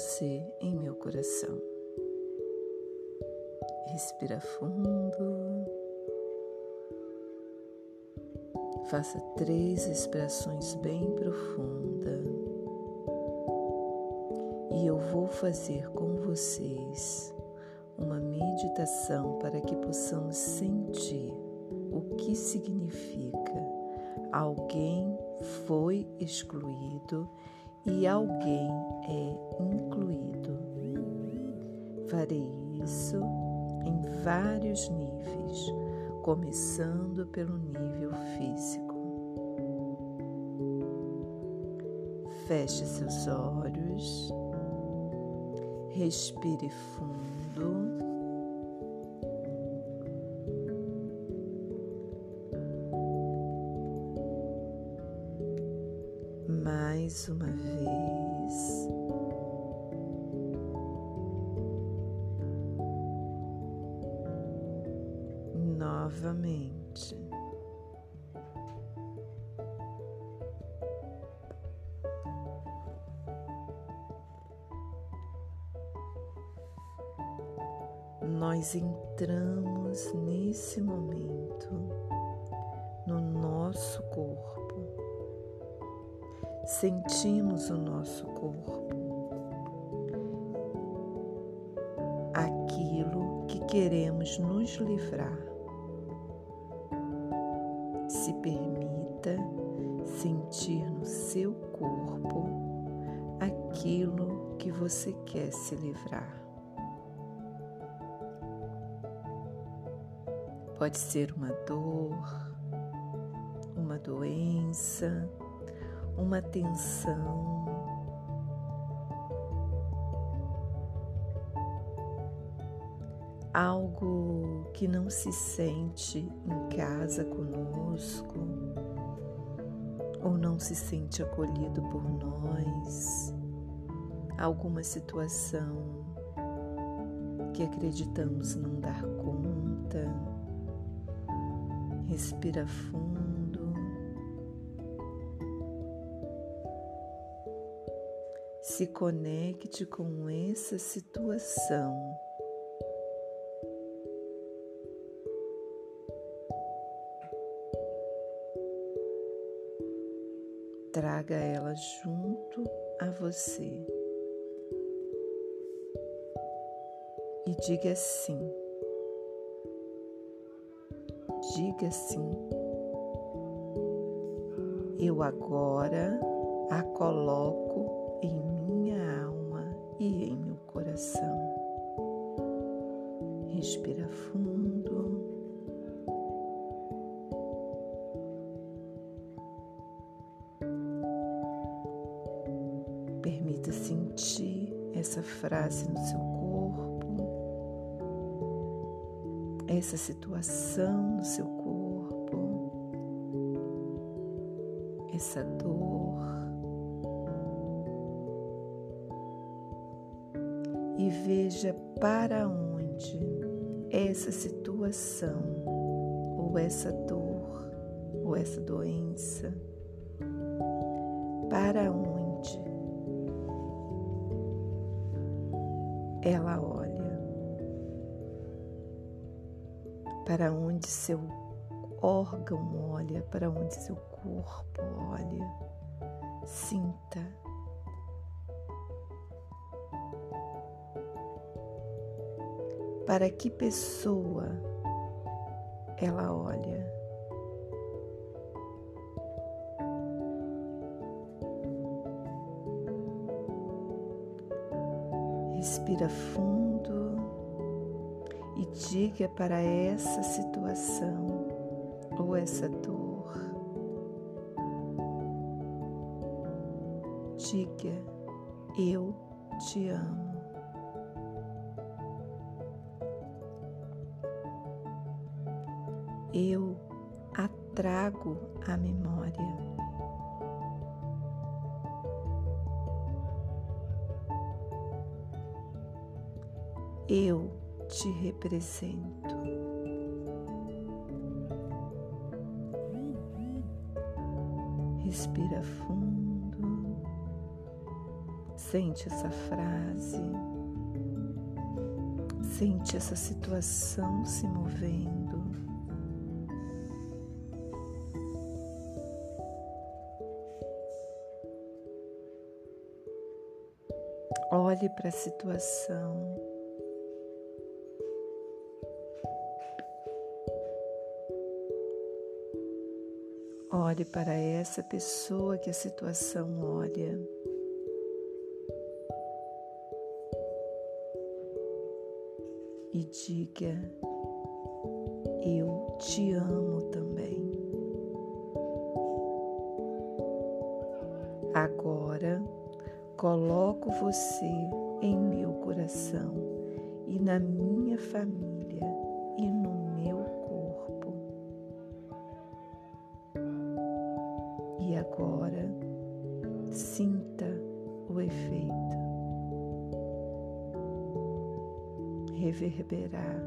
você em meu coração. Respira fundo. Faça três expressões bem profundas. E eu vou fazer com vocês uma meditação para que possamos sentir o que significa alguém foi excluído e alguém é incluído. Farei isso em vários níveis, começando pelo nível físico. Feche seus olhos, respire fundo. Mais uma vez. Novamente. Nós entramos nesse momento no nosso corpo sentimos o nosso corpo, aquilo que queremos nos livrar. Se permita sentir no seu corpo aquilo que você quer se livrar. Pode ser uma dor, uma doença, uma tensão. Algo que não se sente em casa conosco, ou não se sente acolhido por nós, alguma situação que acreditamos não dar conta. Respira fundo. Se conecte com essa situação. Traga ela junto a você e diga sim. Diga sim. Eu agora a coloco e em meu coração. Respira fundo. Permita sentir essa frase no seu corpo, essa situação no seu corpo, essa dor. E veja para onde essa situação, ou essa dor, ou essa doença, para onde ela olha, para onde seu órgão olha, para onde seu corpo olha, sinta para que pessoa ela olha. Respira fundo e diga para essa situação ou essa dor. Diga, eu te amo. Eu a trago à memória. Eu te represento. Respira fundo, Sente essa frase, sente essa situação se movendo. Olhe para a situação. Olhe para essa pessoa que a situação olha. E diga: Eu te amo também. Coloco você em meu coração e na minha família e no meu corpo. E agora sinta o efeito reverberar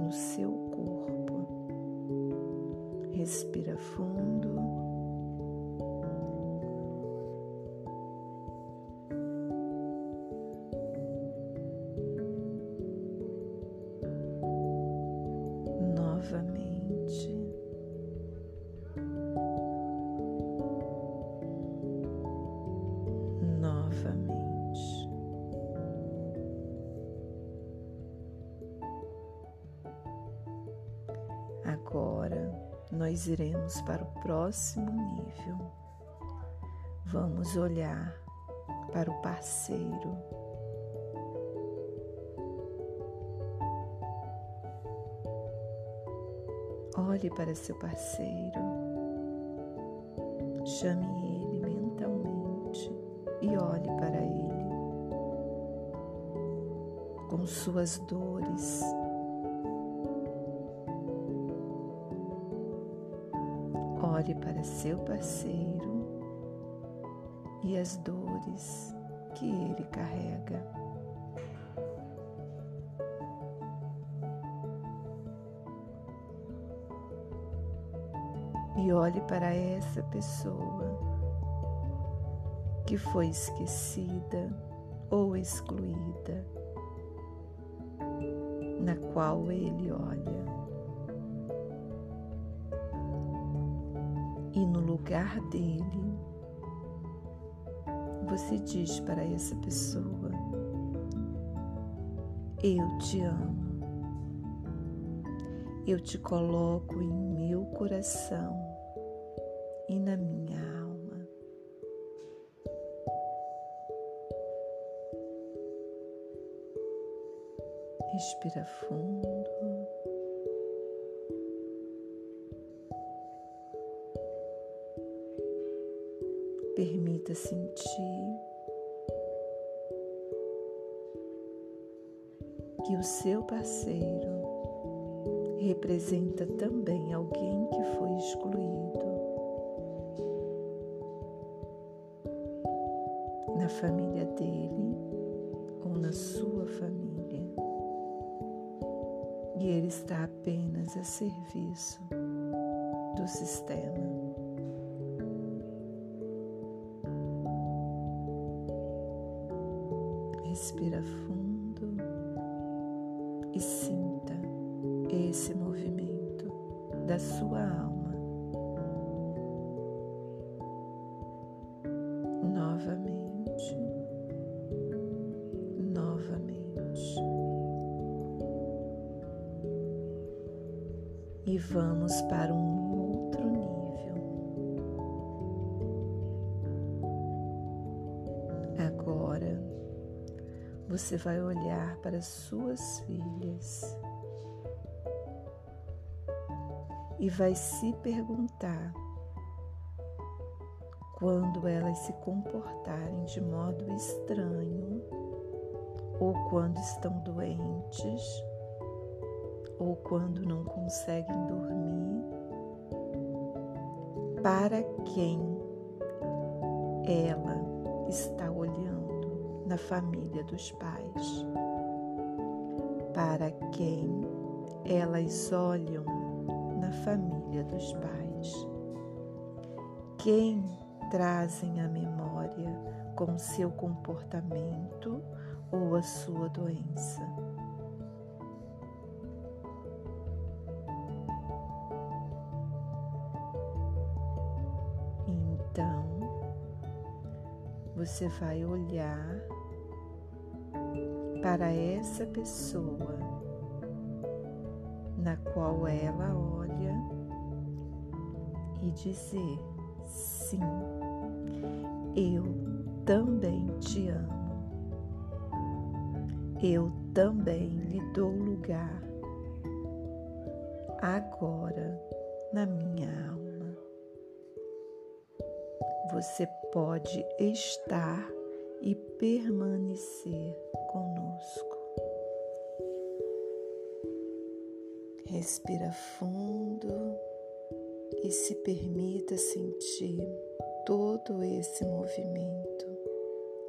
no seu corpo. Respira fundo. Agora nós iremos para o próximo nível. Vamos olhar para o parceiro. Olhe para seu parceiro, chame ele mentalmente e olhe para ele com suas dores, Olhe para seu parceiro e as dores que ele carrega. E olhe para essa pessoa que foi esquecida ou excluída, na qual ele olha. E no lugar dele, você diz para essa pessoa: Eu te amo. Eu te coloco em meu coração e na minha alma. Respira fundo. Permita sentir que o seu parceiro representa também alguém que foi excluído na família dele ou na sua família. E ele está apenas a serviço do sistema. Respira fundo e sinta esse movimento da sua alma. Novamente, novamente. E vamos para um você vai olhar para suas filhas e vai se perguntar quando elas se comportarem de modo estranho ou quando estão doentes ou quando não conseguem dormir, para quem ela está olhando na família dos pais. Para quem elas olham na família dos pais. Quem trazem à memória com seu comportamento ou a sua doença. Então, você vai olhar para essa pessoa na qual ela olha e dizer: sim, eu também te amo. Eu também lhe dou lugar agora na minha alma. Você pode estar e permanecer conosco. Respira fundo e se permita sentir todo esse movimento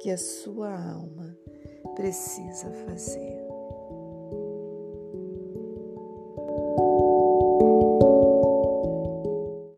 que a sua alma precisa fazer.